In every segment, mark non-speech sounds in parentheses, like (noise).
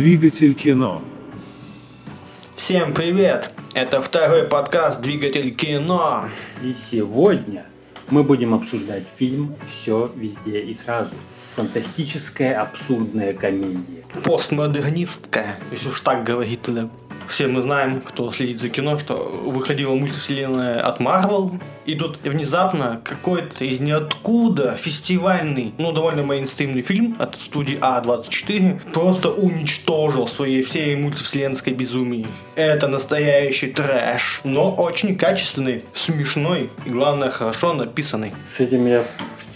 Двигатель кино. Всем привет! Это второй подкаст «Двигатель кино». И сегодня мы будем обсуждать фильм «Все везде и сразу». Фантастическая абсурдная комедия. Постмодернистская, если уж так говорить тогда. Все мы знаем, кто следит за кино, что выходила мультивселенная от Marvel, и тут внезапно какой-то из ниоткуда фестивальный, ну, довольно мейнстримный фильм от студии А24 просто уничтожил своей всей мультивселенской безумии. Это настоящий трэш, но очень качественный, смешной и, главное, хорошо написанный. С этим я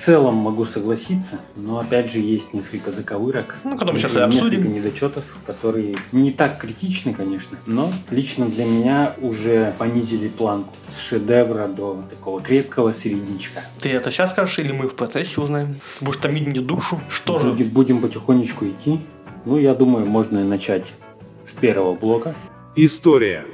целом могу согласиться, но опять же есть несколько заковырок. Ну, когда мы сейчас и несколько обсудим. недочетов, которые не так критичны, конечно, но лично для меня уже понизили планку с шедевра до такого крепкого середнячка. Ты это сейчас скажешь или мы в процессе узнаем? Будешь томить мне душу? Что же? Будем, будем потихонечку идти. Ну, я думаю, можно и начать с первого блока. История.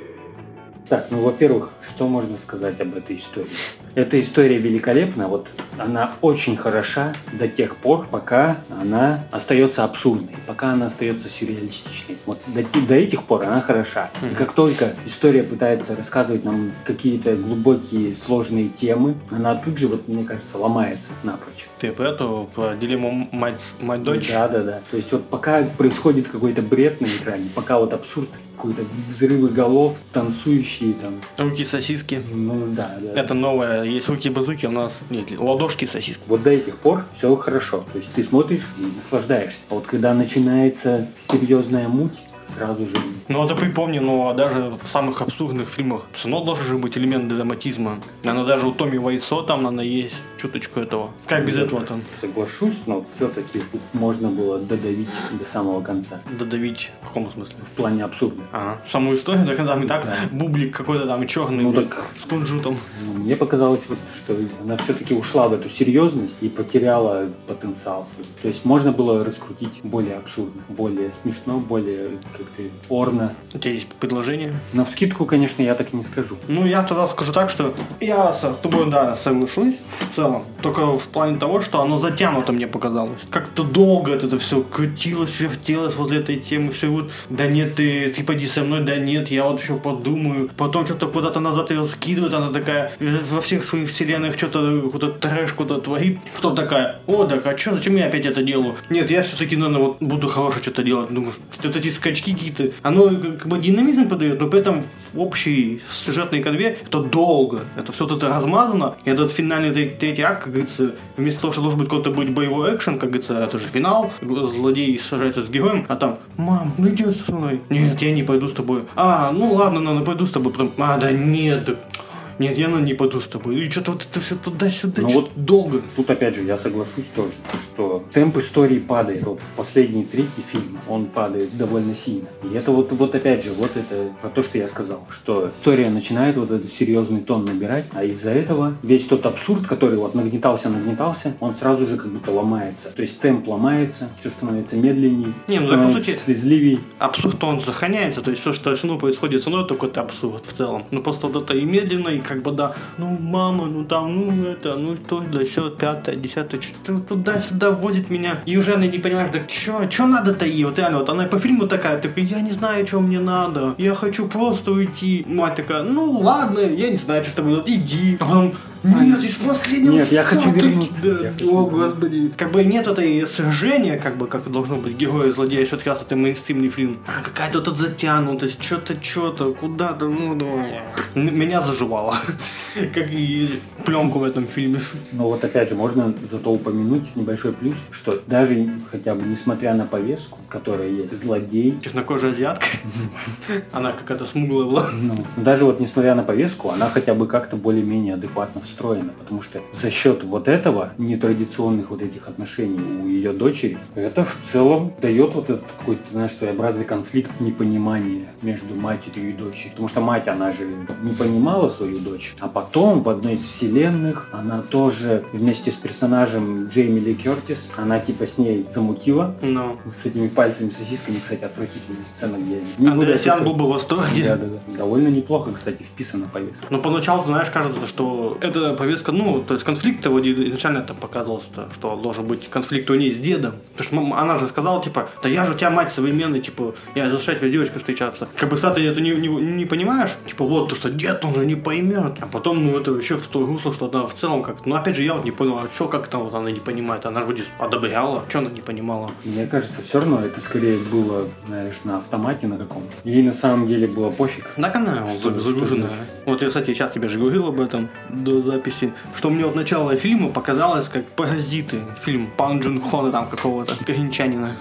Так, ну, во-первых, что можно сказать об этой истории? Эта история великолепна, вот она очень хороша до тех пор, пока она остается абсурдной, пока она остается сюрреалистичной. Вот до, до этих пор она хороша. И как только история пытается рассказывать нам какие-то глубокие, сложные темы, она тут же, вот мне кажется, ломается напрочь. Ты про эту, про дилемму мать, мать дочь? Да, да, да. То есть вот пока происходит какой-то бред на экране, пока вот абсурд, какой-то взрывы голов, танцующие там, Руки сосиски. ну да, да. Это новое. Есть руки-базуки, у нас нет, ладошки сосиски. Вот до этих пор все хорошо. То есть ты смотришь и наслаждаешься. А вот когда начинается серьезная муть, сразу же Ну, это припомни, ну, а даже в самых абсурдных фильмах все равно должен же быть элемент драматизма. Наверное, даже у Томми Вайсо там, наверное, есть чуточку этого. Как без этого там соглашусь, но все-таки можно было додавить до самого конца. додавить? В каком смысле? В плане абсурда. А, саму историю, так там и так Да. бублик какой-то там черный, Ну, так- с кунжутом. Ну, Мне показалось, вот, что она все-таки ушла в эту серьезность и потеряла потенциал. То есть можно было раскрутить более абсурдно, более смешно, более как-то орно. У тебя есть предложение? На вскидку, конечно, я так и не скажу. Ну, я тогда скажу так, что я с тобой, да, соглашусь в целом. Только в плане того, что оно затянуто мне показалось. Как-то долго это все крутилось, вертелось возле этой темы. Все вот, да нет, ты, ты поди со мной, да нет, я вот еще подумаю. Потом что-то куда-то назад ее скидывает, она такая во всех своих вселенных что-то какой-то трэш куда-то творит. Потом такая, о, так а что, зачем я опять это делаю? Нет, я все-таки, наверное, вот буду хорошее что-то делать. Думаю, вот эти скачки какие-то, оно как бы динамизм подает, но при этом в общей сюжетной конве это долго. Это все тут размазано. И этот финальный тре- третий акт, как говорится, вместо того, что должен быть какой-то быть боевой экшен, как говорится, это же финал, злодей сражается с героем, а там, мам, ну иди со мной. Нет, я не пойду с тобой. А, ну ладно, ну, ну пойду с тобой. Потом, а, да нет, да, нет, я ну, не пойду с тобой. И что-то вот это все туда-сюда, Ну вот долго. Тут опять же я соглашусь тоже, что темп истории падает. Вот в последний третий фильм он падает довольно сильно. И это вот, вот опять же, вот это про то, что я сказал, что история начинает вот этот серьезный тон набирать, а из-за этого весь тот абсурд, который вот нагнетался, нагнетался, он сразу же как будто ломается. То есть темп ломается, все становится медленнее, Не, ну так, по сути, слезливее. абсурд он сохраняется, то есть все, что все равно происходит со мной, только это абсурд в целом. Ну просто вот это и медленно, и как бы да, ну мама, ну там, ну это, ну то, да все, пятое, десятое, что туда-сюда возит меня. И уже она не понимаешь, так что, что надо-то ей? Вот реально, вот она по фильму такая, такая, я не знаю, что мне надо, я хочу просто уйти. Мать такая, ну ладно, я не знаю, что с тобой, иди. А потом, нет, здесь последний Нет, я хочу вернуться, о, господи. Как бы нет этой сражения, как бы, как должно быть герой и злодей, все-таки раз это мейнстримный фильм. А какая-то вот эта затянутость, что-то, что-то, куда-то, ну. М- Меня заживало. (laughs) Как и пленку в этом фильме. Но вот опять же, можно зато упомянуть небольшой плюс, что даже хотя бы несмотря на повестку, которая есть, злодей, Чернокожая азиатка. Она какая-то смуглая была. Ну, даже вот несмотря на повестку, она хотя бы как-то более-менее адекватно встроена, потому что за счет вот этого нетрадиционных вот этих отношений у ее дочери, это в целом дает вот этот какой-то, знаешь, своеобразный конфликт непонимания между матерью и дочерью. Потому что мать, она же не понимала свою дочь, а потом в одной из мультивселенных. Она тоже вместе с персонажем Джейми Ли Кертис, она типа с ней замутила. Ну. С этими пальцами сосисками, кстати, отвратительная сцена, где... не Андреасян был бы в восторге. Да, да, да. Довольно неплохо, кстати, вписана повестка. Но поначалу, знаешь, кажется, что эта повестка, ну, то есть конфликт вроде изначально это показывалось, что должен быть конфликт у ней с дедом. Потому что она же сказала, типа, да я же у тебя мать современная, типа, я что тебе с девочкой встречаться. Как бы когда ты это не, не, не понимаешь, типа, вот, то, что дед, он же не поймет. А потом, ну, это еще в то русло, что она в целом как ну, опять же, я вот не понял, а что, как там вот она не понимает? Она же вроде одобряла, что она не понимала? Мне кажется, все равно это скорее было, знаешь, на автомате на каком-то. Ей на самом деле было пофиг. Так она Что- за- загруженная. что Вот я, кстати, сейчас тебе же говорил об этом до записи, что мне вот начало фильма показалось как «Паразиты». Фильм Пан Джун Хона там какого-то, коренчанина.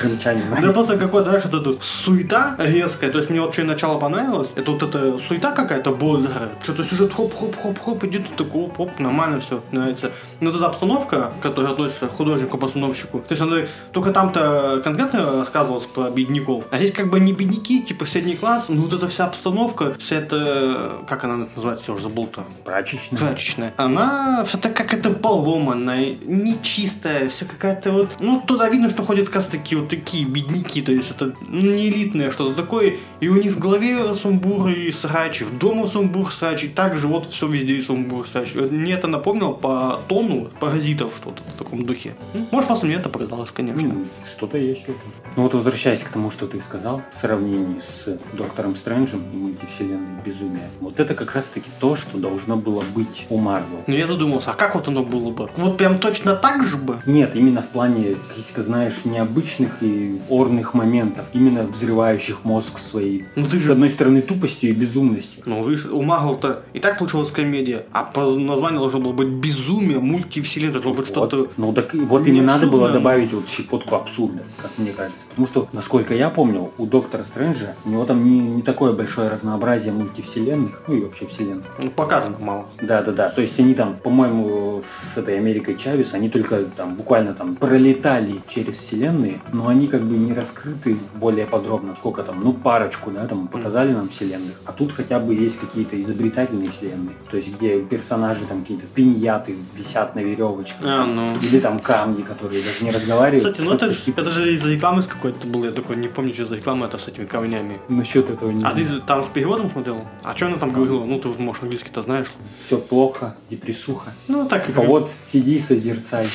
Крымчанин. Да просто какой-то, знаешь, вот эта суета резкая. То есть мне вообще начало понравилось. Это вот эта суета какая-то бодрая. Что-то сюжет хоп-хоп-хоп-хоп идет, такой оп-оп, нормально все нравится. Но вот эта обстановка, которая относится к художнику-постановщику, то есть она только там-то конкретно рассказывалось про бедняков. А здесь как бы не бедняки, типа средний класс, но вот эта вся обстановка, вся эта, как она называется, я уже забыл-то, Прачечная. Прачечная. Она все так как это поломанная, нечистая, все какая-то вот... Ну, туда видно, что ходят как раз таки вот такие бедняки, то есть это ну, не элитное что-то такое. И у них в голове сумбур и срач, в дома сумбур срач, и также вот все везде и сумбур срач. Мне это напомнило по тону паразитов что-то в таком духе. Может, просто мне это показалось, конечно. Что-то есть в этом. Ну вот возвращаясь к тому, что ты сказал, в сравнении с Доктором Стрэнджем и мультивселенной безумия, вот это как раз-таки то, что должно было быть у Марвел. Но я задумался, а как вот оно было бы? Вот прям точно так же бы? Нет, именно в плане каких-то, знаешь, необычных и орных моментов, именно взрывающих мозг своей, Ну ты с же одной стороны, тупостью и безумностью. Ну, видишь, у Марвел-то и так получилась комедия, а по названию должно было быть безумие, мультивселенная, должно быть что-то... Вот. Ну так вот и не надо было добавить вот щепотку абсурда, как мне кажется. Потому что, насколько я помнил, у Доктора Стрэнджа у него там не, не такое большое разнообразие мультивселенных, ну и вообще вселенных. Ну, показано мало. Да, да, да. То есть они там, по-моему, с этой Америкой Чавес, они только там буквально там пролетали через вселенные, но они как бы не раскрыты более подробно. Сколько там, ну парочку, да, там показали нам вселенных. А тут хотя бы есть какие-то изобретательные вселенные. То есть где персонажи там какие-то пиньяты висят на веревочке. А, ну. Или там камни, которые даже не разговаривают. Кстати, ну это, типа, это же из-за рекламы какой-то был, я такой не помню, что за реклама это с этими камнями. Насчет этого не А ты там с переводом смотрел? А что она там говорила? Ну, ты, может, английский-то знаешь. Все плохо, депрессуха. Ну, так и А вот сиди, созерцай.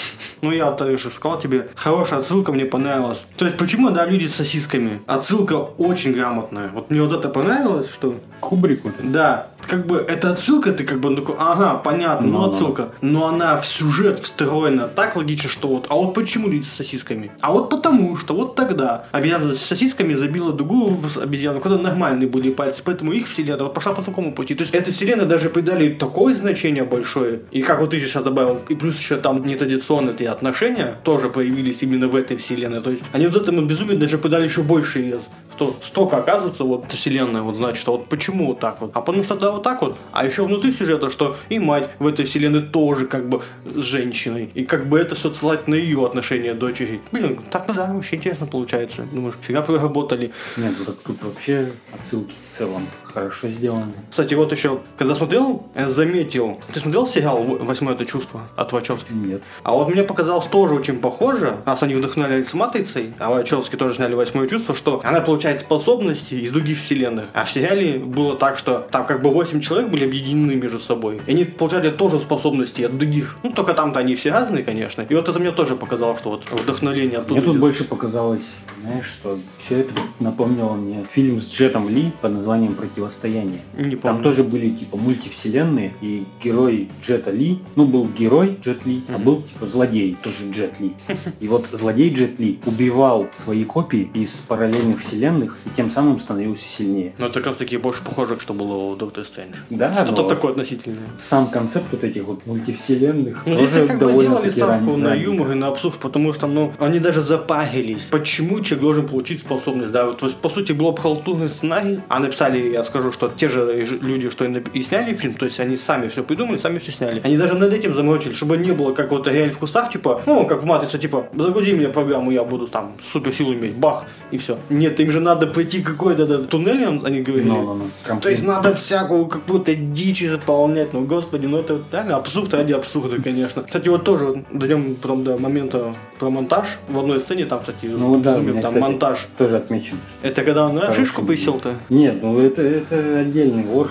Ну, я же сказал тебе, хорошая отсылка мне понравилась. То есть, почему, да, люди с сосисками? Отсылка очень грамотная. Вот мне вот это понравилось, что Кубрику. Да, как бы эта отсылка, ты как бы ну, такой, ага, понятно, ну отсылка. Но она в сюжет встроена так логично, что вот, а вот почему люди с сосисками? А вот потому, что вот тогда обезьяна с сосисками забила другую обезьяну, когда нормальные были пальцы, поэтому их вселенная вот пошла по такому пути. То есть этой вселенной даже придали такое значение большое. И как вот ты сейчас добавил, и плюс еще там нетрадиционные эти отношения тоже появились именно в этой вселенной. То есть они вот этому безумию даже придали еще больше вес. Что столько оказывается вот вселенная, вот значит, а вот почему вот так вот? А потому что да, вот так вот. А еще внутри сюжета, что и мать в этой вселенной тоже как бы с женщиной. И как бы это все ссылать на ее отношения дочери. Блин, так ну да, вообще интересно получается. Думаешь, фига проработали. Нет, так тут вообще отсылки в целом хорошо сделаны. Кстати, вот еще, когда смотрел, я заметил. Ты смотрел сериал «В- «Восьмое это чувство» от Вачовски? Нет. А вот мне показалось тоже очень похоже, раз они вдохновлялись «Матрицей», а Вачовски тоже сняли «Восьмое чувство», что она получает способности из других вселенных. А в сериале было так, что там как бы 8 человек были объединены между собой. И они получали тоже способности от других. Ну, только там-то они все разные, конечно. И вот это мне тоже показалось, что вот вдохновление оттуда Мне тут идет. больше показалось, знаешь, что все это напомнило мне фильм с Джетом Ли под названием «Противостояние». Не Там помню. тоже были типа мультивселенные, и герой Джета Ли, ну был герой Джет Ли, а Мгм. был типа злодей, тоже Джет Ли. И вот злодей Джет Ли убивал свои копии из параллельных вселенных и тем самым становился сильнее. Но это как раз таки больше похоже, что было у Доктора Стрэндж. Да, Что-то такое относительное. сам концепт вот этих вот мультивселенных Ну, тоже как бы довольно делали таки ставку на юмор и на абсурд, потому что, ну, они даже запарились. Почему человек должен получить способность, да? Вот, по сути, был бы халтурный сценарий, а написали, я скажу, что те же люди, что и, сняли фильм, то есть они сами все придумали, сами все сняли. Они даже над этим заморочились, чтобы не было как вот реально в кустах, типа, ну, как в Матрице, типа, загрузи мне программу, я буду там суперсилу иметь, бах, и все. Нет, им же надо пройти какой-то этот туннель, он- они говорили. Ну, ну, ну, То есть надо всякую какую-то дичь заполнять, ну господи, ну это реально абсурд ради абсурда, конечно. Кстати, вот тоже вот дойдем потом до момента про монтаж. В одной сцене там, кстати, Ну да, зумим, меня, там кстати, монтаж. тоже отмечено. что- Это когда он на шишку посел-то? Нет, ну это, это отдельный вор.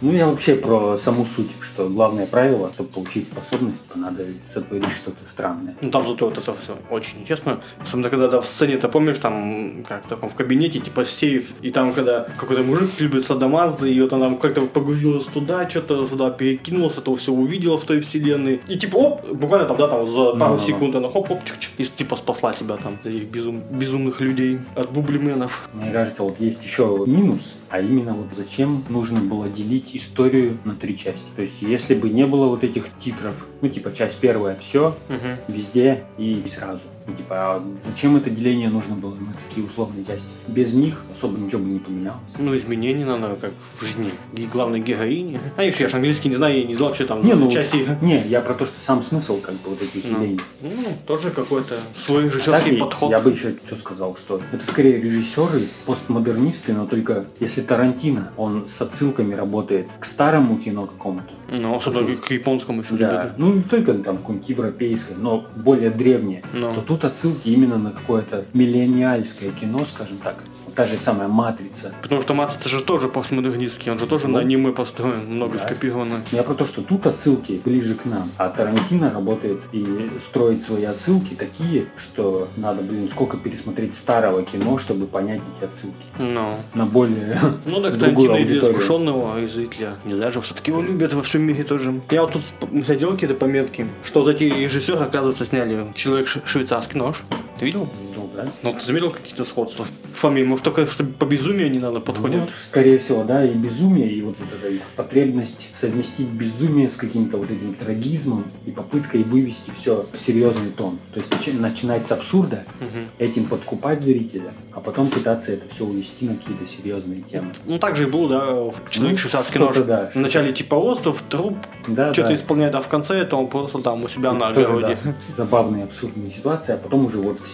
Ну, я вообще про саму суть, что главное правило, чтобы получить способность, надо сотворить что-то странное. Ну там зато вот это все очень интересно. Особенно когда ты в сцене, ты помнишь, там, как в таком в кабинете, типа сейф, и там, когда какой-то мужик любит садомазы, и вот она там как-то погрузилась туда, что-то сюда перекинулась, это все увидела в той вселенной. И типа, оп, буквально там, да, там за пару Ну-ну-ну. секунд она хоп-хоп, чик-чик, и типа спасла себя там, этих безум- безумных людей, от бублименов. Мне кажется, вот есть еще минус, а именно вот зачем нужно было делить историю на три части. То есть, если бы не было вот этих титров, ну, типа, часть первая, все, Мгм. везде и сразу. Ну, типа, а зачем это деление нужно было на такие условные части? Без них особо ничего бы не поменялось. Ну, изменений надо, как в жизни главной героини. А я ж английский не знаю, я не знал, что там Не, ну, части. не, я про то, что сам смысл, как бы, вот этих Ну, делений. ну, тоже какой-то свой режиссерский и подход. Я бы еще что сказал, что это скорее режиссеры, постмодернисты, но только если Тарантино, он с отсылками работает к старому кино какому-то. Ну, особенно к японскому еще Да, любят. ну не только там какое-нибудь европейское, но более древнее. Ну. То тут отсылки именно на какое-то миллениальское кино, скажем так. Та же самая «Матрица». Потому что это же тоже постмодернистский, он же тоже Ну. на аниме построен, много Да. скопировано. Я про то, что тут отсылки ближе к нам, а Тарантино работает и строит свои отсылки такие, что надо, блин, сколько пересмотреть старого кино, чтобы понять эти отсылки. Ну. На более Ну так Тарантино и для искушенного и зрителя. Не знаю, же все-таки его любят во всем мире тоже. Я вот тут глядел какие-то пометки, что вот эти режиссеры, оказывается, сняли «Человек ш- швейцарский нож». Ты видел? Ну, да. Ну, ты заметил какие-то сходства? Фамилии, может, только что по безумию они, надо, подходят? Ну, скорее всего, да, и безумие, и вот эта их потребность совместить безумие с каким-то вот этим трагизмом и попыткой вывести все в серьезный тон. То есть начи- начинать с абсурда, Мгм. этим подкупать зрителя, а потом пытаться это все увести на какие-то серьезные темы. Ну, так же и было, да, в «Человек Ну, швейцарский нож». да, Вначале типа остров, труп, Да, что-то да. исполняет, а в конце это он просто там у себя на Тоже, огороде. да, забавные, абсурдные ситуации, а потом уже вот в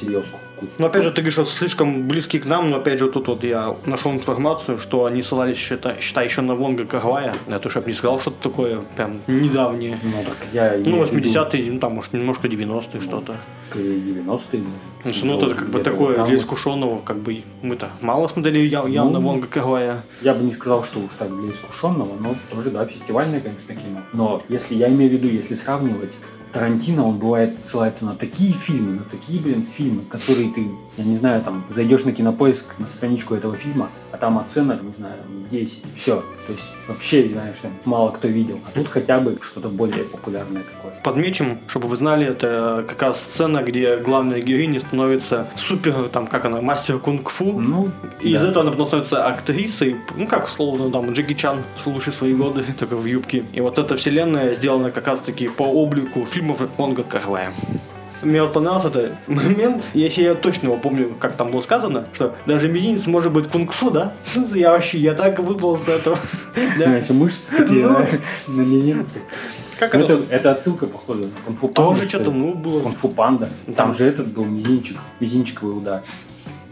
Но опять же, ты говоришь, что слишком близкий к нам, но опять же, тут вот я нашел информацию, что они ссылались, считай, считай еще на Вонга Карвая. Это чтобы не сказал что-то такое прям недавнее. Ну, так я Ну, имею в виду 80-е, ну там, может, немножко 90-е что-то. скорее 90-е даже. Ну, что, ну, это как бы такое для искушенного, как бы мы-то мало смотрели я- явно Ну, Вонга Карвая. Я бы не сказал, что уж так для искушенного, но тоже, да, фестивальное, конечно, кино. Но если я имею в виду, если сравнивать, Тарантино, он бывает ссылается на такие фильмы, на такие, блин, фильмы, которые ты, я не знаю, там, зайдешь на кинопоиск, на страничку этого фильма, а там оценок, не знаю, 10, все. То есть вообще, знаешь, там, мало кто видел. А тут хотя бы что-то более популярное такое. Подмечим, чтобы вы знали, это как раз сцена, где главная героиня становится супер, там, как она, мастер кунг-фу. Ну, И из да. этого она потом становится актрисой, ну как словно там Джеки Чан в лучшие свои годы, только в юбке. И вот эта вселенная сделана как раз таки по облику фильмов Вонга Карвая. Мне вот понравился этот момент, если я точно его помню, как там было сказано, что даже мизинец может быть кунг-фу, да? (laughs) Я вообще, я так выпал с этого. (laughs) Да. Знаешь, мышцы (laughs) такие, Ну. на мизинце. Как Ну, это? Это, это отсылка, походу, на кунг-фу. Тоже что-то, ну, было. Кунг-фу панда. Там же этот был мизинчик, мизинчиковый удар.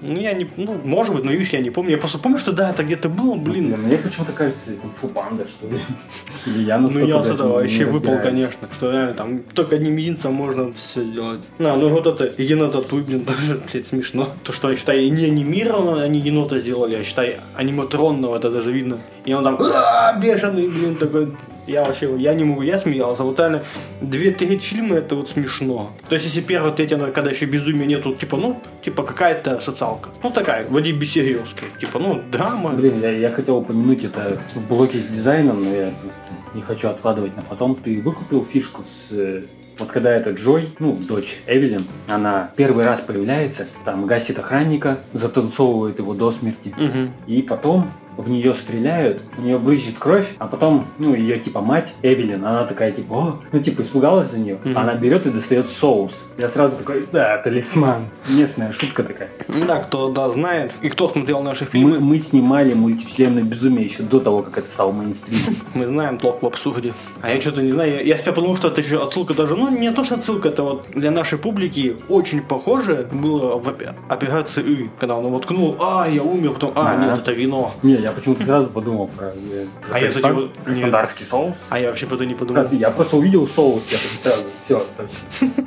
Ну, я не, ну, может быть, но видишь, я не помню. Я просто помню, что да, это где-то было, блин. Мне почему-то кажется, кунг-фу панда, что ли. (laughs) Или я Ну я с даже этого вообще выпал, конечно. Что реально там только одним мизинцем можно все сделать. На, ну вот это енота Туй, блин, (laughs) тоже, блядь, смешно. То, что, я считаю, не анимированно они енота сделали, а считай, аниматронного, это даже видно. И он там «А, бешеный, блин, такой. Я вообще, я не могу, я смеялся. Вот реально, две трети фильма это вот смешно. То есть, если первая треть, она, когда еще безумия нету, типа, ну, типа какая-то социалка. Ну, такая, вроде бессерьезкая. Типа, ну, драма. Блин, я, я хотел упомянуть это в блоке с дизайном, но я просто не хочу откладывать на потом. Ты выкупил фишку с... Вот когда эта Джой, ну, дочь Эвелин, она первый раз появляется, там гасит охранника, затанцовывает его до смерти. Мгм. И потом в нее стреляют, у нее брызжет кровь, а потом, ну, ее типа мать, Эвелин, она такая типа, о, ну, типа испугалась за нее. Мгм. Она берет и достает соус. Я сразу такой, да, талисман. Местная шутка такая. Ну Да, кто да, знает. И кто смотрел наши Мы, фильмы, мы снимали мультивселенную безумие еще до того, как это стало мейнстримом. (laughs) мы знаем толк в абсурде. А я что-то не знаю. Я, я себя подумал, что это еще отсылка даже, ну, не то, что отсылка, это вот для нашей публики очень похоже было в опе- операции И, когда он воткнул, а, я умер, потом, а, нет, это вино. Не, я почему-то сразу подумал про, э, А я, кстати. Краснодарский соус. А я вообще про это не подумал. Я просто увидел соус, я сразу, все, точно.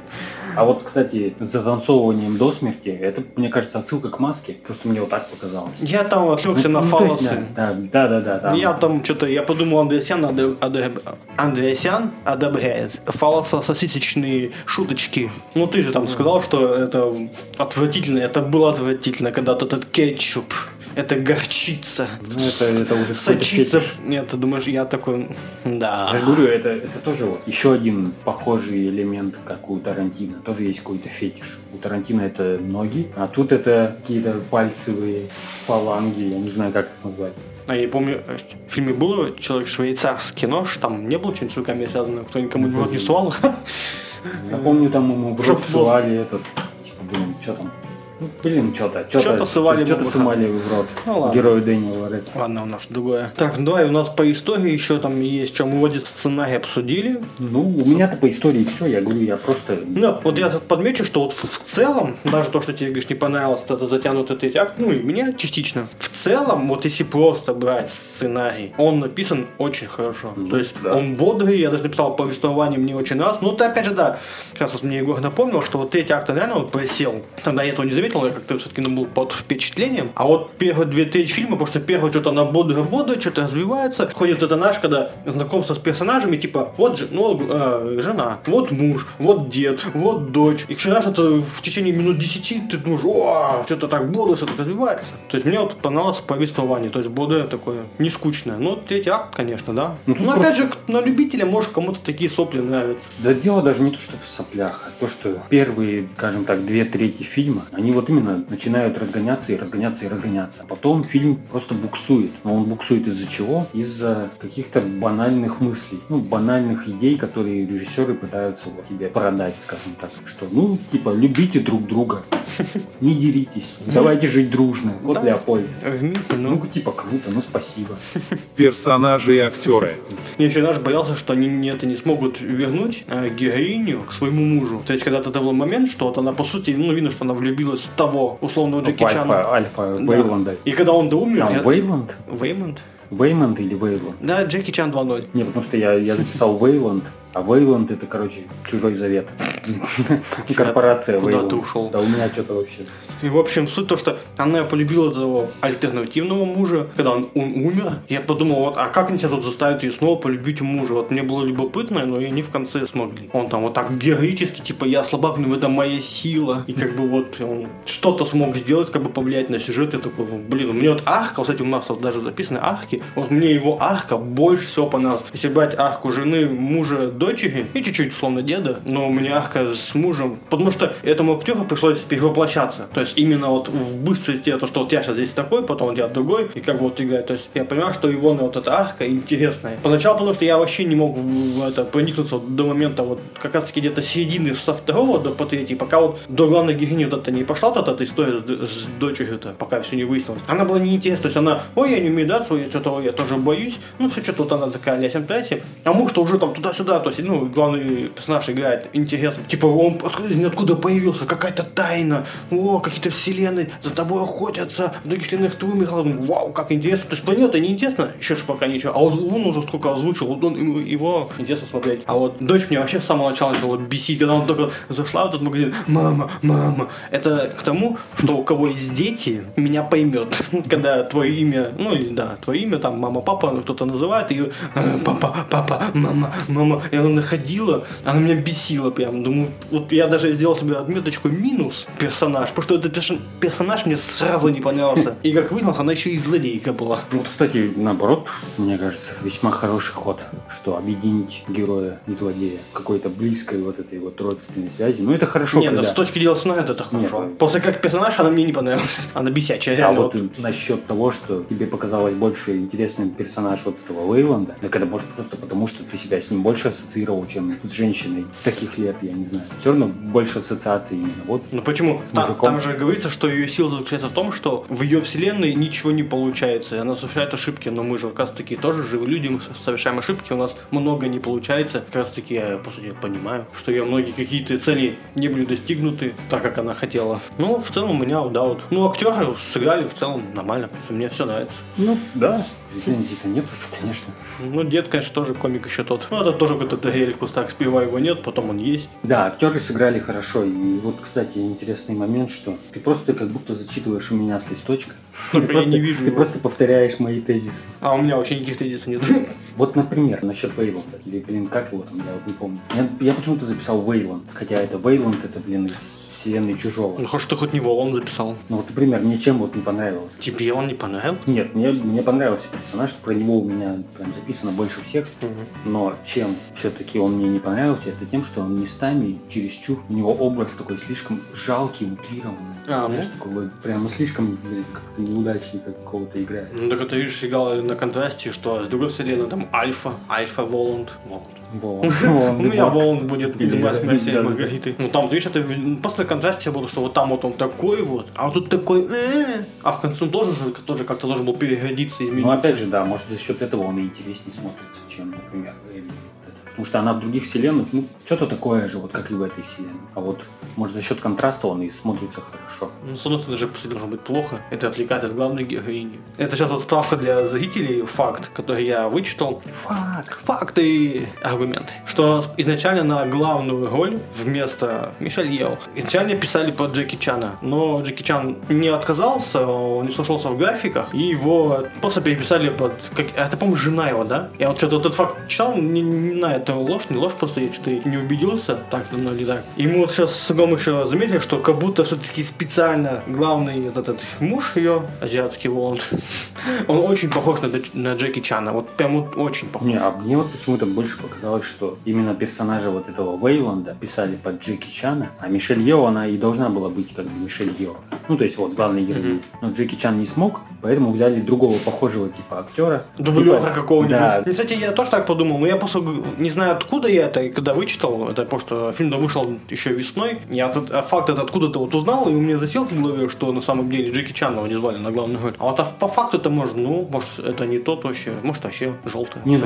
А вот, кстати, с затанцовыванием до смерти, это, мне кажется, отсылка к маске. Просто мне вот так показалось. Я там отвлекся на Ну, фалосы. Да, да, да, да. там. Я там что-то, я подумал, Андреасян, аде- аде- Андреасян одобряет фалососисечные шуточки. Ну ты же там сказал, что это отвратительно, это было отвратительно, когда вот этот кетчуп, это горчица, Ну, это, это уже сочится. Нет, ты думаешь, я такой, да. Я же говорю, это, это тоже вот еще один похожий элемент, как у Тарантино. Тоже есть какой-то фетиш. У Тарантино это ноги, а тут это какие-то пальцевые фаланги, я не знаю, как их назвать. А я помню, э, в фильме было человек швейцарский нож, там не было что-нибудь с руками связано, кто никому в рот не сувал. Я помню, там ему в рот был- сували этот, типа, блин, что там? Ну, блин, что-то, что-то, Чё-то сували что-то ему в сували в рот. Ну ладно. Герою Дэниела. Ладно, у нас другое. Так, ну давай, у нас по истории еще там есть, что мы вроде сценарий обсудили. Ну, у меня-то по истории все, я говорю, я просто... Ну, вот я подмечу, что вот в целом, даже то, что тебе, говоришь, не понравилось, это затянутый третий акт, ну и мне частично. В целом, вот если просто брать сценарий, он написан очень хорошо. Ну, То есть да. он бодрый, я даже написал повествование мне очень раз. Ну, это опять же, да, сейчас вот мне Егор напомнил, что вот третий акт реально вот просел. Тогда я этого не заметил, я как-то все-таки был под впечатлением. А вот первые две трети фильма, потому что первое что-то она бодро-бодро, что-то развивается. Ходит это наш, когда знакомство с персонажами, типа, вот же- ну, э, жена, вот муж, вот дед, вот дочь. И вчера это в течение минут 10 ты думаешь, о, что-то так бодро, что-то развивается. То есть мне вот понравилось повествование, то есть бодрое такое, не скучное. Ну, третий акт, конечно, да. Ну, Но опять же, на любителя, может, кому-то такие сопли нравятся. Да дело даже не то, что в соплях, а то, что первые, скажем так, две трети фильма, они вот именно начинают разгоняться и разгоняться и разгоняться. А потом фильм просто буксует. Но он буксует из-за чего? Из-за каких-то банальных мыслей, ну, банальных идей, которые режиссеры пытаются вот тебе продать, скажем так. Что, ну, типа, любите друг друга, (laughs) не деритесь, давайте жить дружно. Вот Да. Леопольд. Ну, Ну, типа, круто, ну, спасибо. (laughs) Персонажи и актеры. Я еще даже боялся, что они это не смогут вернуть э, героиню к своему мужу. То есть, когда-то был момент, что вот она, по сути, ну, видно, что она влюбилась в того условного Джеки Чана. Альфа, Альфа Да. Вейланда. И когда он доумер, А, я... Вейланд? Веймонд? Веймонд или Вейланд? Да, Джеки Чан 2.0. Не, потому что я, я записал Вейланд, а Вейланд это, короче, чужой завет. (laughs) Корпорация Куда Вейланд. ты ушел? Да у меня что-то вообще. И, в общем, суть то, что она полюбила этого альтернативного мужа, когда он, он умер. Я подумал, вот, а как они тебя тут заставят ее снова полюбить мужа? Вот мне было любопытно, но и они в конце смогли. Он там вот так героически, типа, я слабак, но это моя сила. И как бы вот он что-то смог сделать, как бы повлиять на сюжет. Я такой, блин, мне вот арка, кстати, у нас вот даже записаны арки, вот мне его арка больше всего понравилась. Если брать арку жены, мужа, дочери и чуть-чуть, условно, деда, но у меня арка с мужем, потому что этому актеру пришлось перевоплощаться. То есть именно вот в быстрости, то, что вот я сейчас здесь такой, потом вот я другой, и как бы вот играет. То есть я понимаю, что его ну, вот эта арка интересная. Поначалу, потому что я вообще не мог в, это проникнуться вот до момента вот как раз таки где-то середины со второго до по третий, пока вот до главной героини вот это не пошла вот эта история с, с дочерью-то, пока все не выяснилось. Она была неинтересна, то есть она, ой, я не умею драться, ой, я что-то, я тоже боюсь, ну все что-то вот она такая лясем тайси, а муж-то уже там туда-сюда, то есть, ну, главный персонаж играет интересно, типа он откуда, из ниоткуда появился, какая-то тайна, о, какие-то вселенные, за тобой охотятся, в других вселенных ты умер, вау, как интересно, то есть планета неинтересна, еще ж пока ничего, а вот он уже сколько озвучил, вот он, его интересно смотреть, а вот дочь мне вообще с самого начала начала бесить, когда он только зашла в этот магазин, мама, мама, это к тому, что у кого есть дети, меня поймет, (laughs) когда твое имя, ну или да, твое имя, там, мама, папа, кто-то называет ее, «Э, папа, папа, мама, мама, и находила, она меня бесила прям, думаю, вот я даже сделал себе отметочку минус персонаж, потому что этот перш- персонаж мне сразу не понравился, и как выяснилось, она еще и злодейка была. Ну, кстати, наоборот, мне кажется, весьма хороший ход, что объединить героя и злодея какой-то близкой вот этой вот родственной связи. Ну, это хорошо, Не, ну, когда... с точки дела сна это хорошо. Нет. После как персонаж она мне не понравилась. (laughs) Она бесячая, А реально. вот вот. насчет того, что тебе показалось больше интересным персонаж вот этого Вейланда, так это может просто потому, что ты себя с ним больше ассоциировал, чем с женщиной таких лет, я не знаю. Все равно больше ассоциаций именно. Вот Ну почему? Там, там же говорится, что ее сила заключается в том, что в ее вселенной ничего не получается, и она совершает ошибки, но мы же как раз таки тоже живые люди, мы совершаем ошибки, у нас много не получается. Как раз таки я, по сути, понимаю, что ее многие какие-то цели не были достигнуты так, как она хотела. Ну, в целом у меня, да, вот. Ну, актеры сыграли в целом нормально, мне все нравится. Ну, да, претензий-то нет, конечно. Ну, дед, конечно, тоже комик еще тот. Ну, это тоже какой-то Дагель в кустах спива его нет, потом он есть. Да, актеры сыграли хорошо. И вот, кстати, интересный момент, что ты просто как будто зачитываешь у меня с листочка. Только Ты я просто- не вижу Ты его. просто повторяешь мои тезисы. А у меня вообще никаких тезисов нет. (laughs) Вот, например, насчет Вейланда. Или, блин, как его там, я вот не помню. Я, я почему-то записал Вейланд. Хотя это Вейланд, это, блин, из вселенной Чужого. Ну, хоть ты хоть не Волан записал. Ну вот, например, мне чем вот не понравилось. Тебе он не понравился? Нет, мне, мне понравился персонаж, про него у меня прям записано больше всех. Но чем все-таки он мне не понравился, это тем, что он местами чересчур, у него образ такой слишком жалкий, утрированный. А, Знаешь, ну. такой вот прямо слишком блин, как-то неудачника какого-то играет. Ну, так это, видишь, играл на контрасте, что с другой вселенной там Альфа, Альфа Воланд. Воланд. Во, У меня Воланд будет Или- Марсия. Маргариты. Ну, там, видишь, это просто на контрасте было, что вот там вот он такой вот, а тут такой, «э». а в конце он тоже, же- тоже как-то должен был перегодиться, измениться. Ну, опять же, да, может, за счет этого он и интереснее смотрится, чем, например. Потому что она в других вселенных, ну, что-то такое же, вот как и в этой вселенной. А вот, может, за счет контраста он и смотрится хорошо. Ну, с одной стороны, же, по сути, должно быть плохо. Это отвлекает от главной героини. Это сейчас вот справка для зрителей, факт, который я вычитал. Фак! Факты и аргументы. Что изначально на главную роль вместо Мишель Йео изначально писали под Джеки Чана. Но Джеки Чан не отказался, он не слушался в графиках, и его просто переписали под... Как, это, по-моему, жена его, да? Я вот что-то вот этот факт читал, не, не знаю, это ложь, не ложь, просто я что-то не убедился, так ну или так. И мы вот сейчас с Игом еще заметили, что как будто все-таки специально главный вот этот муж ее, азиатский Воланд, (laughs) он очень похож на, на Джеки Чана, вот прям вот очень похож. Не, а мне вот почему-то больше показалось, что именно персонажа вот этого Вейланда писали под Джеки Чана, а Мишель Йо, она и должна была быть как бы Мишель Йо. Ну, то есть вот главный героиня. Мгм. Но Джеки Чан не смог, поэтому взяли другого похожего типа актера. Дублера Типа, какого-нибудь. Да, Кстати, я тоже так подумал, но я просто не знаю, откуда я это, когда вычитал, это потому что фильм вышел еще весной, я этот а факт этот откуда-то вот узнал, и у меня засел в голове, что на самом деле Джеки Чана его не звали на главную роль. А вот а по факту это может, ну, может, это не тот вообще, может, вообще желтый. Не, ну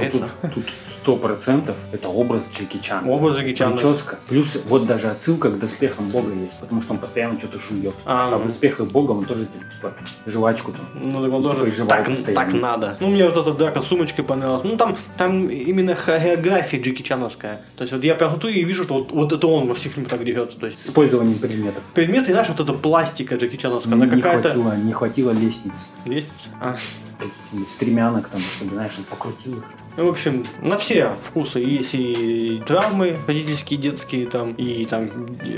тут, сто процентов это образ Джеки Чана. Образ Джеки Чана. Прическа. Плюс вот даже отсылка к доспехам Бога есть, потому что он постоянно что-то жует. А, А, в доспехах Бога он тоже типа жвачку там. Ну, так он тоже так, так надо. Ну, мне вот эта драка сумочкой понравилась. Ну, там, там именно хореография Джеки Чановская. То есть, вот я прям смотрю и вижу, что вот, вот это он во всех фильмах так дерется. То есть, С использованием предметов. предметы, знаешь, вот эта пластика Джеки Чановская, она не, какая-то... хватило, не хватило лестниц. Лестница? А. Каких-нибудь стремянок там, чтобы, знаешь, он покрутил их. Ну, в общем, на все вкусы. Есть и травмы родительские, детские, там, и там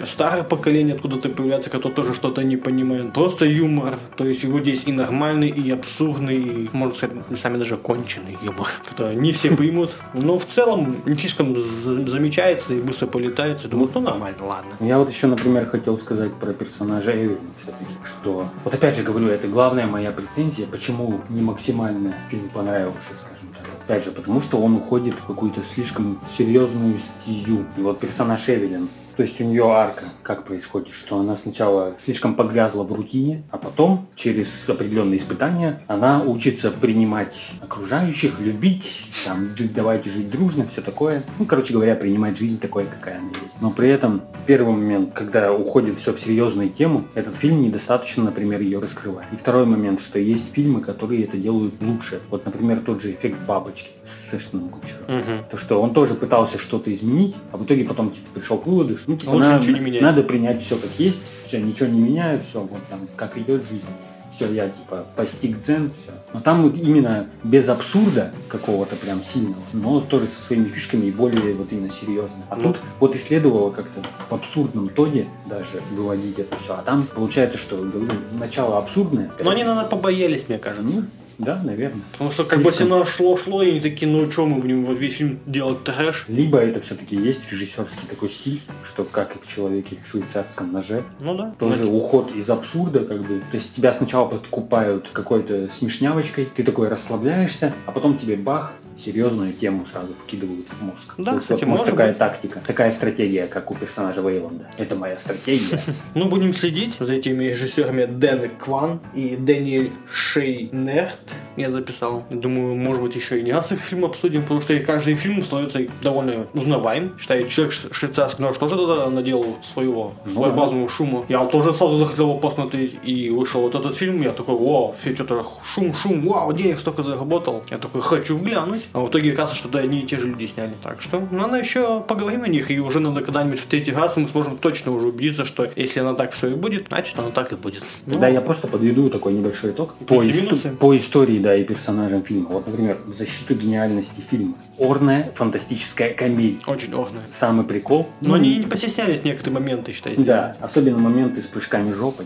старое поколение откуда-то появляется, которое тоже что-то не понимает. Просто юмор. То есть его здесь и нормальный, и абсурдный, и, можно сказать, местами даже конченый юмор, который не все поймут. Но в целом не слишком замечается и быстро полетается. Думаю, ну нормально, ладно. Я вот еще, например, хотел сказать про все-таки, что... Вот опять же говорю, это главная моя претензия, почему не максимально фильм понравился, скажем. Опять же, потому что он уходит в какую-то слишком серьезную стезю. И вот персонаж Эвелин, то есть у нее арка, как происходит, что она сначала слишком погрязла в рутине, а потом, через определенные испытания, она учится принимать окружающих, любить, там, давайте жить дружно, все такое. Ну, короче говоря, принимать жизнь такой, какая она есть. Но при этом, первый момент, когда уходит все в серьезную тему, этот фильм недостаточно, например, ее раскрывает. И второй момент, что есть фильмы, которые это делают лучше. Вот, например, тот же эффект бабочки с Эштоном Кутчером. То, что он тоже пытался что-то изменить, а в итоге потом типа, пришел к выводу, что ну, типа, Лучше надо, ничего не менять. надо принять все как есть, все, ничего не меняю, все, вот там, как идет жизнь. Все, я типа постиг дзен, все. Но там вот именно без абсурда какого-то прям сильного, но тоже со своими фишками и более вот именно серьезно. А Ну. тут вот и следовало как-то в абсурдном тоне даже выводить это все. А там получается, что говорю, начало абсурдное. Но они, наверное, побоялись, мне кажется. Ну, да, наверное. Потому что как бы Слишком. оно шло-шло, и они такие, ну что, мы будем вот весь фильм делать трэш. Либо это все-таки есть режиссерский такой стиль, что как и в человеке в швейцарском ноже, Ну да. тоже уход из абсурда, как бы. То есть тебя сначала подкупают какой-то смешнявочкой, ты такой расслабляешься, а потом тебе бах, серьезную тему сразу вкидывают в мозг. Да, есть кстати, вот, может такая быть. тактика, такая стратегия, как у персонажа Вейланда. Это моя стратегия. (laughs) Ну, будем следить за этими режиссерами Дэн Кван и Дэниэль Шейнерт. Я записал. Думаю, может быть, еще и не раз их фильм обсудим, потому что каждый фильм становится довольно узнаваем. Считаю, человек швейцарский нож тоже тогда наделал своего, Ну свою да. базовую шума. Я тоже сразу захотел его посмотреть, и вышел вот этот фильм, я такой, о, все что-то шум, шум, вау, денег столько заработал. Я такой, хочу глянуть. А в итоге оказывается, что да, одни и те же люди сняли. Так что надо еще поговорим о них, и уже надо когда-нибудь в третий раз мы сможем точно уже убедиться, что если она так все и будет, значит она так и будет. Ну, Да, я просто подведу такой небольшой итог по, по истории, да, и персонажам фильма. Вот, например, в защиту гениальности фильма. Орная фантастическая комедия. Очень орная. Самый прикол. Но ну, они не постеснялись некоторые моменты, считай, Да, особенно моменты с прыжками жопой.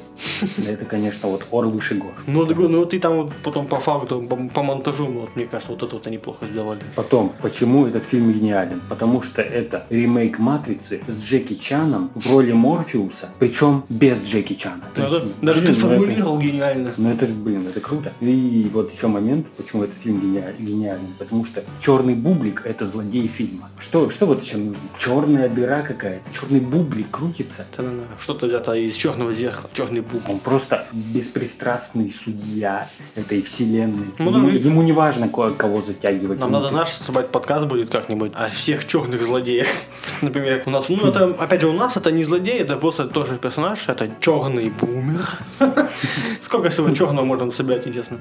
Это, конечно, вот ор выше гор. Ну, ну вот и там вот потом по факту, по, монтажу, ну, вот, мне кажется, вот это вот они плохо сделали. Потом, почему этот фильм гениален? Потому что это ремейк «Матрицы» с Джеки Чаном в роли Морфеуса, причем без Джеки Чана. Ну, есть, это- даже блин, ты ну это- сформулировал гениально. Ну это же, блин, это круто. И вот еще момент, почему этот фильм гениальный. Потому что черный бублик это злодей фильма. Что, что вот еще нужно? Черная дыра какая-то. Черный бублик крутится. Что-то взято из черного зеркала, черный буб. Он просто беспристрастный судья этой вселенной. Ну ему, ему не важно, ко- кого затягивать. Нам Ему надо наш собрать подкаст будет как-нибудь о всех черных злодеях. (laughs) Например, у нас, ну это, опять же, у нас это не злодей, это просто тоже персонаж, это черный бумер. (laughs) Сколько всего черного можно собирать, интересно.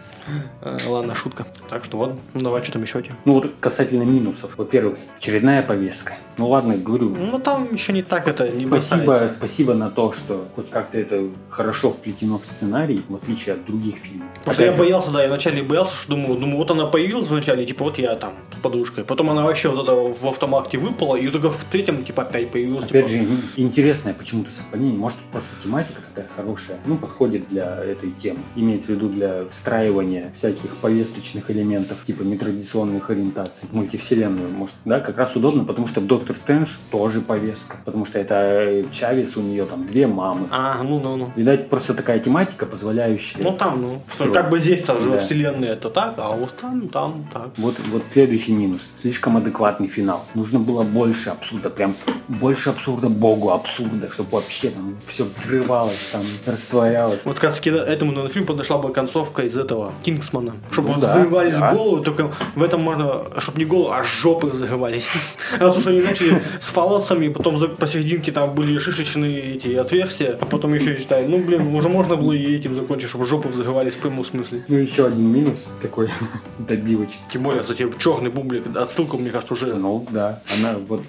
Э, Ладно, шутка. Так что вот, ну давай, что там еще у тебя? Ну вот касательно минусов. Во-первых, очередная повестка. Ну ладно, говорю, Ну там еще не так это не Спасибо, бросается. спасибо на то, что хоть как-то это хорошо вплетено в сценарий, в отличие от других фильмов. Потому что я боялся, да, я вначале боялся, что думаю, думаю, вот она появилась вначале, типа, вот я там с подружкой. Потом она вообще вот это в автомате выпала, и только в третьем, типа, опять появилась. Опять типа, же, ин- интересное почему-то совпадение. Может, просто тематика такая хорошая, ну, подходит для этой темы. Имеется в виду для встраивания всяких повесточных элементов, типа нетрадиционных ориентаций, мультивселенную. Может, да, как раз удобно, потому что в Доктор Стрэндж тоже повестка. Потому что это э, Чавес, у нее там две мамы. А, ну, ну, ну. Видать, просто такая тематика, позволяющая Ну там, ну, что как бы здесь тоже Да. вселенная это так, а вот там, там, так. Вот, вот следующий минус. Слишком адекватный финал. Нужно было больше абсурда, прям больше абсурда, богу абсурда, чтобы вообще там все взрывалось, там растворялось. Вот как раз этому на фильм подошла бы концовка из этого Кингсмана. Чтобы Ну да, взрывались да. головы, только в этом можно, чтобы не голову, а жопы взрывались. (laughs) Раз уж они начали с фалосами, потом посерединке там были шишечные эти отверстия, а потом еще считай, ну блин, уже можно было и этим закончить, чтобы жопы взрывались в прямом смысле. Ну, еще один минус такой (laughs) добивочный. Тем более, кстати, черный бублик, отсылка, мне кажется, уже. Ну, да, она вот...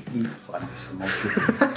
Ладно, все, молчу.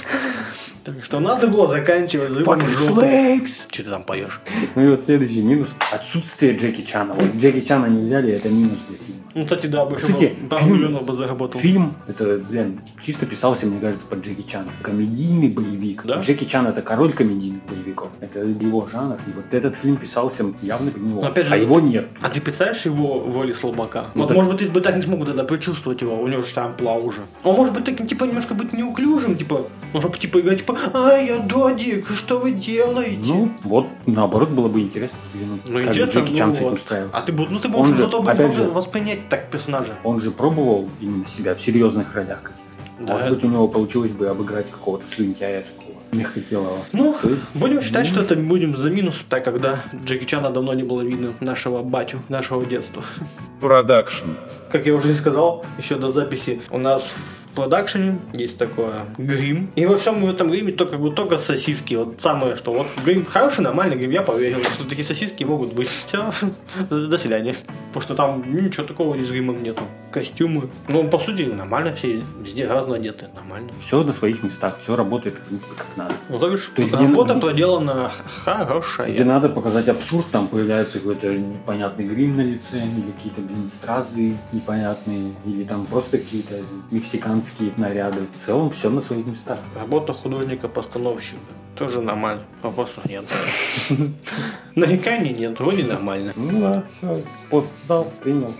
Так что надо было заканчивать Fucking жопы. Что ты там поешь? Ну и вот следующий минус. Отсутствие Джеки Чана. Вот Джеки Чана не взяли, это минус для фильма. Ну, кстати, да, бы Кстати, пару фильм- миллионов бы заработал. Фильм, это, блин, чисто писался, мне кажется, под Джеки Чана. Комедийный боевик. Да? Джеки Чан это король комедийных боевиков. Это его жанр. И вот этот фильм писался явно под него. Но опять же, а его нет. А ты представляешь его в роли слабака? Ну вот, так- может быть, бы так не смог тогда прочувствовать его, у него же там пла уже. Он может быть таким, типа, немножко быть неуклюжим, типа, ну, чтобы, типа, играть, типа, ай, я додик, что вы делаете? Ну, вот, наоборот, было бы интересно взглянуть. Ну, интересно, Джеки Чан ну, с этим вот. А ты, бы- ну, ты можешь же, зато же- воспринять так персонажа. Он же пробовал именно себя в серьезных ролях. каких-то. Да. Может быть, у него получилось бы обыграть какого-то слюнтяя такого мягкотелого. Ну, То есть, будем считать, ну, что это будем за минус, так как, да, Джеки Чана давно не было видно, нашего батю, нашего детства. Продакшн. Как я уже и сказал, еще до записи у нас продакшене есть такое грим. И во всем этом гриме только, только сосиски. Вот самое, что вот грим хороший, нормальный грим, я поверил, что такие сосиски могут быть. (laughs) Все, до свидания. Потому что там ничего такого с гримом нету. Костюмы. Ну, по сути, нормально все везде разно одеты, нормально. все на своих местах, все работает, как надо. Ну, то бишь, То есть работа где- проделана хорошая. Где надо показать абсурд, там появляется какой-то непонятный грим на лице, или какие-то, блин, стразы непонятные, или там просто какие-то мексиканские гигантские наряды. В целом все на своих местах. Работа художника-постановщика. Тоже нормально. Вопросов нет. (laughs) Нареканий нет, вроде нормально. Ну да, все. Пост дал, принял.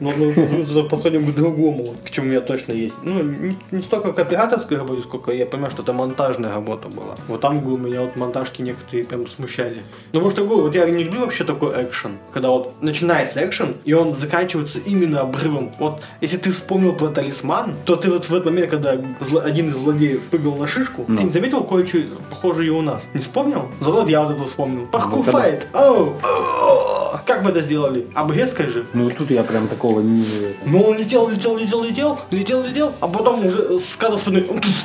Но мы подходим к другому, к чему у меня точно есть. Ну, не, не столько к операторской работе, сколько я понимаю, что это монтажная работа была. Вот там говорю, меня вот монтажки некоторые прям смущали. Ну, потому что, говорю, вот я не люблю вообще такой экшен, когда вот начинается экшен, и он заканчивается именно обрывом. Вот, если ты вспомнил про талисман, то ты вот в этот момент, когда один из злодеев прыгал на шишку, Ну. ты не заметил кое-что похожее и у нас? Не вспомнил? Зато я вот это вспомнил. Ну, когда- файт! Оу! Как мы это сделали? Обрезкой же? Ну тут я прям такого не... Ну, он летел, летел, летел, летел, летел, летел, а потом уже с кадра спины,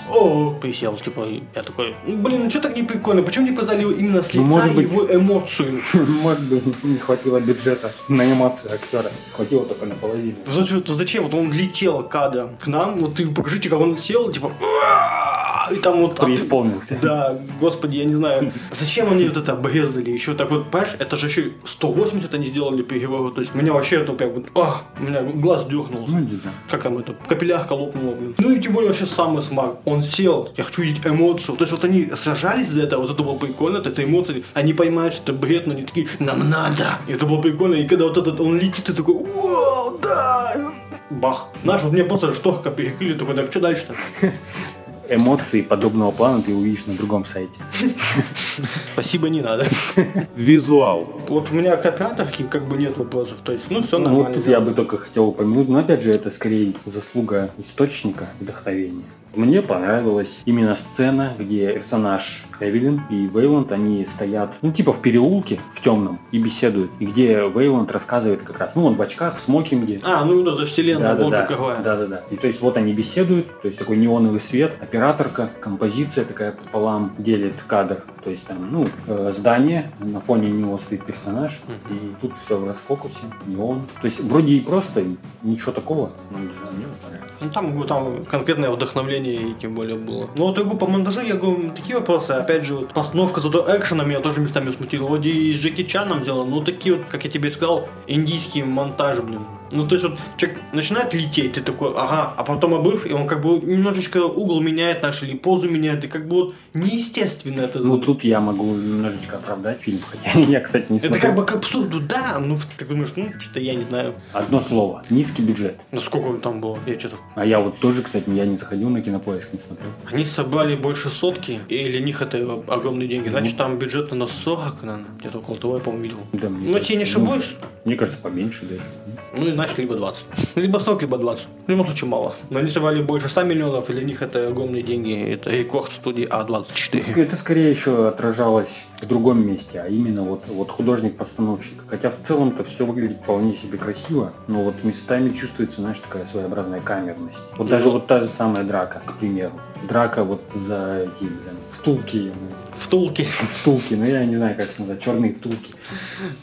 о, присел, типа, я такой, блин, ну что так не прикольно, почему не показали именно с Ну, лица может быть. его эмоцию? (laughs) Может быть, не хватило бюджета на анимацию актера. Хватило только наполовину. Зачем, то зачем? Вот он летел кадр к нам, вот ты покажите, как он сел, типа, и там вот... а Преисполнился. Да, господи, я не знаю, зачем они вот это обрезали, еще так вот, понимаешь, это же еще 180 они сделали переговоры, то есть меня вообще это прям вот, а, у меня глаз дернулся. Ну, как там это, капиллярка лопнула, блин. Ну и тем более вообще самый смак. Он сел, я хочу видеть эмоцию. То есть вот они сражались за это, вот это было прикольно, это эмоции. Они понимают, что это бред, но они такие, нам надо. И это было прикольно. И когда вот этот, он летит, ты такой, вау, да. Бах. Знаешь, вот мне просто шторка перекрыли, такой, так что дальше-то? (laughs) Эмоции подобного плана ты увидишь на другом сайте. (laughs) Спасибо, не надо. (laughs) Визуал. Вот у меня к операторке как бы нет вопросов. То есть, ну все Ну, вот нормально. тут я бы только хотел упомянуть, но опять же это скорее заслуга источника вдохновения. Мне понравилась именно сцена, где персонаж Эвелин и Вейланд, они стоят, ну, типа в переулке, в темном, и беседуют. И где Вейланд рассказывает как раз, ну, он в очках, в смокинге. А, ну да, это вселенная, Да, да, да, какая. да, да, да. И то есть вот они беседуют, то есть такой неоновый свет, операторка, композиция такая пополам делит кадр. То есть там, ну, э, здание, на фоне него стоит персонаж, Мгм. и тут все в расфокусе, неон. То есть вроде и просто, и ничего такого, но не знаю, мне понравилось. Ну, там, там конкретное вдохновление и тем более было. Ну, вот говорю, по монтажу, я говорю, такие вопросы. Опять же, вот, постановка зато экшена меня тоже местами смутила. Вроде и с Джеки Чаном сделано, но такие вот, как я тебе сказал, индийский монтаж, блин. Ну, то есть вот человек начинает лететь, ты такой, ага, а потом обрыв, и он как бы немножечко угол меняет наш или позу меняет, и как бы вот неестественно это Ну тут я могу немножечко оправдать фильм, хотя (laughs) я, кстати, не Это смотрел. как бы к абсурду, да, ну, ты думаешь, ну, что-то я не знаю, Одно слово, низкий бюджет. ну, сколько там было, я что-то А я вот тоже, кстати, я не заходил на кинопоиск, не смотрел. Они собрали больше сотки, и для них это огромные деньги. Значит, там бюджет на 40, наверное, где-то около того, я, по-моему, видел. Да, мне Ну, кажется, я не ошибаюсь, Мне кажется, поменьше даже. ну, иначе либо 20. Либо 40, либо 20. В любом случае мало. Но они собрали больше 100 миллионов, и для них это огромные деньги. Это рекорд студии А24. Это скорее еще отражалось в другом месте, а именно вот, вот художник-постановщик. Хотя в целом-то все выглядит вполне себе красиво, но вот местами чувствуется, знаешь, такая своеобразная камерность. Вот даже Ну. вот та же самая драка, к примеру. Драка вот за эти, блин, втулки, Втулки. втулки, ну я не знаю, как это назвать, черные втулки.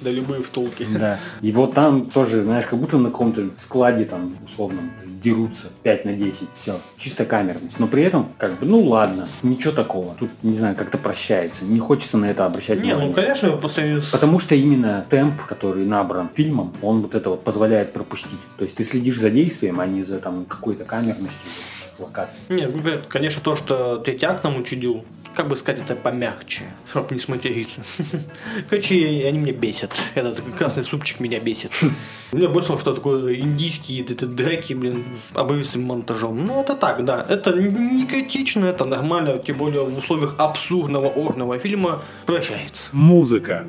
Да любые втулки. Да. И вот там тоже, знаешь, как будто на каком-то складе там, условно, дерутся 5 на 10. Все. Чисто камерность. Но при этом, как бы, ну ладно, ничего такого. Тут, не знаю, как-то прощается. Не хочется на это обращать Не, ну, внимание. конечно, по сравнению с... Потому что именно темп, который набран фильмом, он вот это вот позволяет пропустить. То есть ты следишь за действием, а не за там какой-то камерностью локации. Нет, ну, конечно, то, что Третьяк нам учудил, как бы сказать, это помягче, чтобы не сматериться. (laughs) Короче, они меня бесят. Этот красный супчик меня бесит. (laughs) Мне больше что такое индийские эти драки, блин, с обрывистым монтажом. Ну, это так, да. Это не критично, это нормально, тем более в условиях абсурдного орного фильма прощается. Музыка.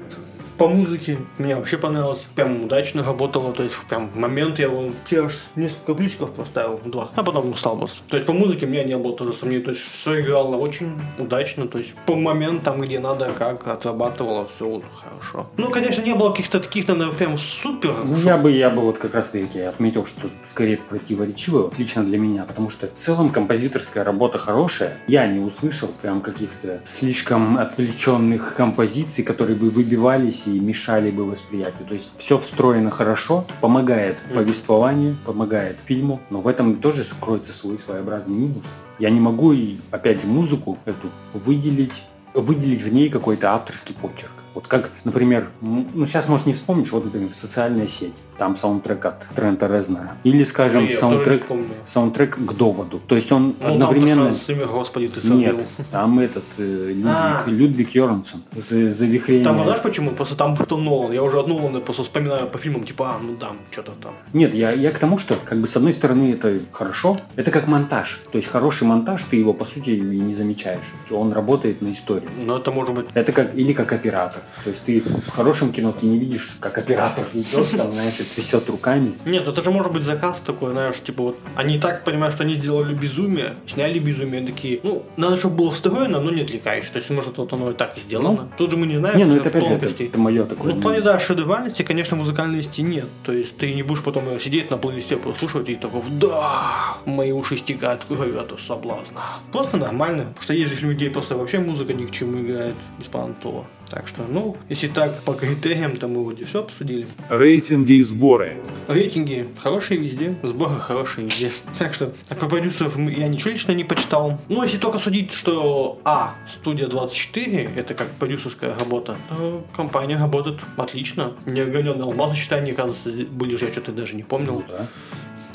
По музыке мне вообще понравилось. Прям удачно работало. То есть, прям момент я вон те аж несколько плюсиков поставил. Два. А потом устал просто. То есть, по музыке у меня не было тоже сомнений. То есть, все играло очень удачно. То есть, по моментам, где надо, как отрабатывало, все хорошо. Ну, конечно, не было каких-то таких, наверное, прям супер. Ну, я бы, я бы вот как раз таки отметил, что скорее противоречиво, вот лично для меня, потому что в целом композиторская работа хорошая. Я не услышал прям каких-то слишком отвлеченных композиций, которые бы выбивались и мешали бы восприятию. То есть все встроено хорошо, помогает повествованию, помогает фильму, но в этом тоже кроется свой своеобразный минус. Я не могу и, опять же, музыку эту выделить, выделить в ней какой-то авторский почерк. Вот как, например, ну сейчас, может, не вспомнишь, вот, например, социальная сеть. Там саундтрек от Трента Резнера. Или, скажем, не саундтрек, саундтрек к доводу. То есть он Ну, одновременно... там с ними, господи, ты Нет, забил. там этот э, Людвиг, А. Людвиг Йорансон. За, завихрение. Там, знаешь почему? Просто там кто Нолан. Я уже от Нолана просто вспоминаю по фильмам, типа, а, ну там, что-то там. Нет, я, я к тому, что, как бы, с одной стороны, это хорошо. Это как монтаж. То есть хороший монтаж, ты его, по сути, и не замечаешь. Он работает на истории. Но это может быть... Это как или как оператор. То есть ты в хорошем кино ты не видишь, как оператор идет, там, знаешь, и трясет руками. Нет, это же может быть заказ такой, знаешь, типа вот, они и так понимают, что они сделали безумие, сняли безумие, такие, ну, надо, чтобы было встроено, но не отвлекаешь. То есть, может, вот оно и так и сделано. Тут же мы не знаем Не, ну это же, это, тонкостей. это мое такое. Ну, в плане, да, шедевральности, конечно, музыкальности нет. То есть ты не будешь потом сидеть на плейлисте прослушивать и такой, да, мои уши стекают кровью от соблазна. Просто нормально, потому что есть же людей просто вообще музыка ни к чему играет беспонтово. Так что, ну, если так, по критериям, то мы вроде все обсудили. Рейтинги и сборы. Рейтинги хорошие везде, сборы хорошие везде. Так что по продюсеров мы- я ничего лично не почитал. Ну, если только судить, что А, студия 24, это как продюсерская работа, то компания работает отлично. Неограненный алмаз, считай, они, кажется, были же, я что-то даже не помнил. Ну, да.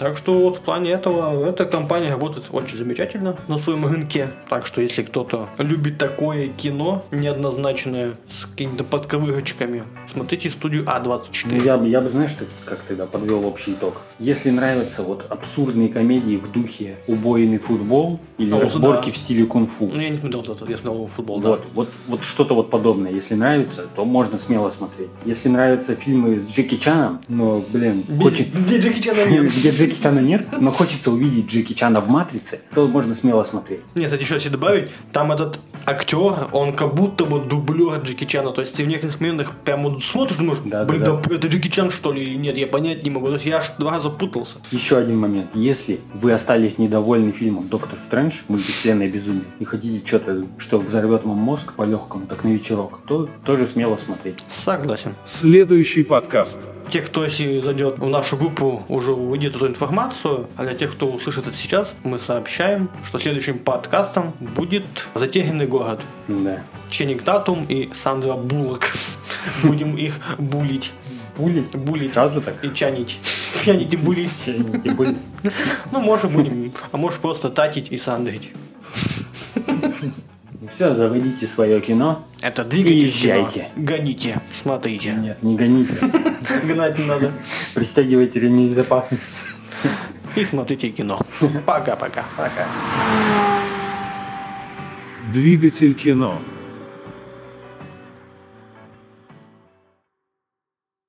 Так что вот в плане этого эта компания работает очень замечательно на своем рынке. Так что если кто-то любит такое кино неоднозначное с какими-то подковырочками, смотрите студию А24. Ну, я, я бы, знаешь, так- как тогда подвел общий итог. Если нравятся вот абсурдные комедии в духе убойный футбол или А, вот разборки да. в стиле кунг-фу, Ну, я не смотрел этот, я смотрел футбол, вот, да. вот, вот что-то вот подобное. Если нравится, то можно смело смотреть. Если нравятся фильмы с Джеки Чаном, но, блин, хочет- Где (laughs) Джеки Чана (laughs) нет. где Джеки Чана нет, но хочется увидеть Джеки Чана в «Матрице», то можно смело смотреть. Нет, кстати, еще если добавить, там этот актер, он как будто бы дублер Джеки Чана. То есть ты в некоторых моментах прям вот смотришь, думаешь, Да, блин, да, да, это Джеки Чан что ли или нет, я понять не могу. То есть я аж два раза путался. Еще один момент. Если вы остались недовольны фильмом «Доктор Стрэндж. Мультивселенная безумие» и хотите что-то, что взорвет вам мозг по-легкому, так на вечерок, то тоже смело смотреть. Согласен. Следующий подкаст. Те, кто если зайдет в нашу группу, уже увидит эту информацию, а для тех, кто услышит это сейчас, мы сообщаем, что следующим подкастом будет «Затерянный город». Да. Ченнинг Татум и Сандра Буллок. Будем их булить. Булить? Булить. Сразу так? И чанить. Чанить и булить. Не булить. Ну, может, будем. А может, просто татить и сандрить. Все, заводите свое кино. Это двигатель Езжайте. кино. Гоните. Смотрите. Нет, не гоните. Гнать не надо. Пристегивайте ремни безопасности. И смотрите кино. Пока-пока. Пока. Двигатель кино.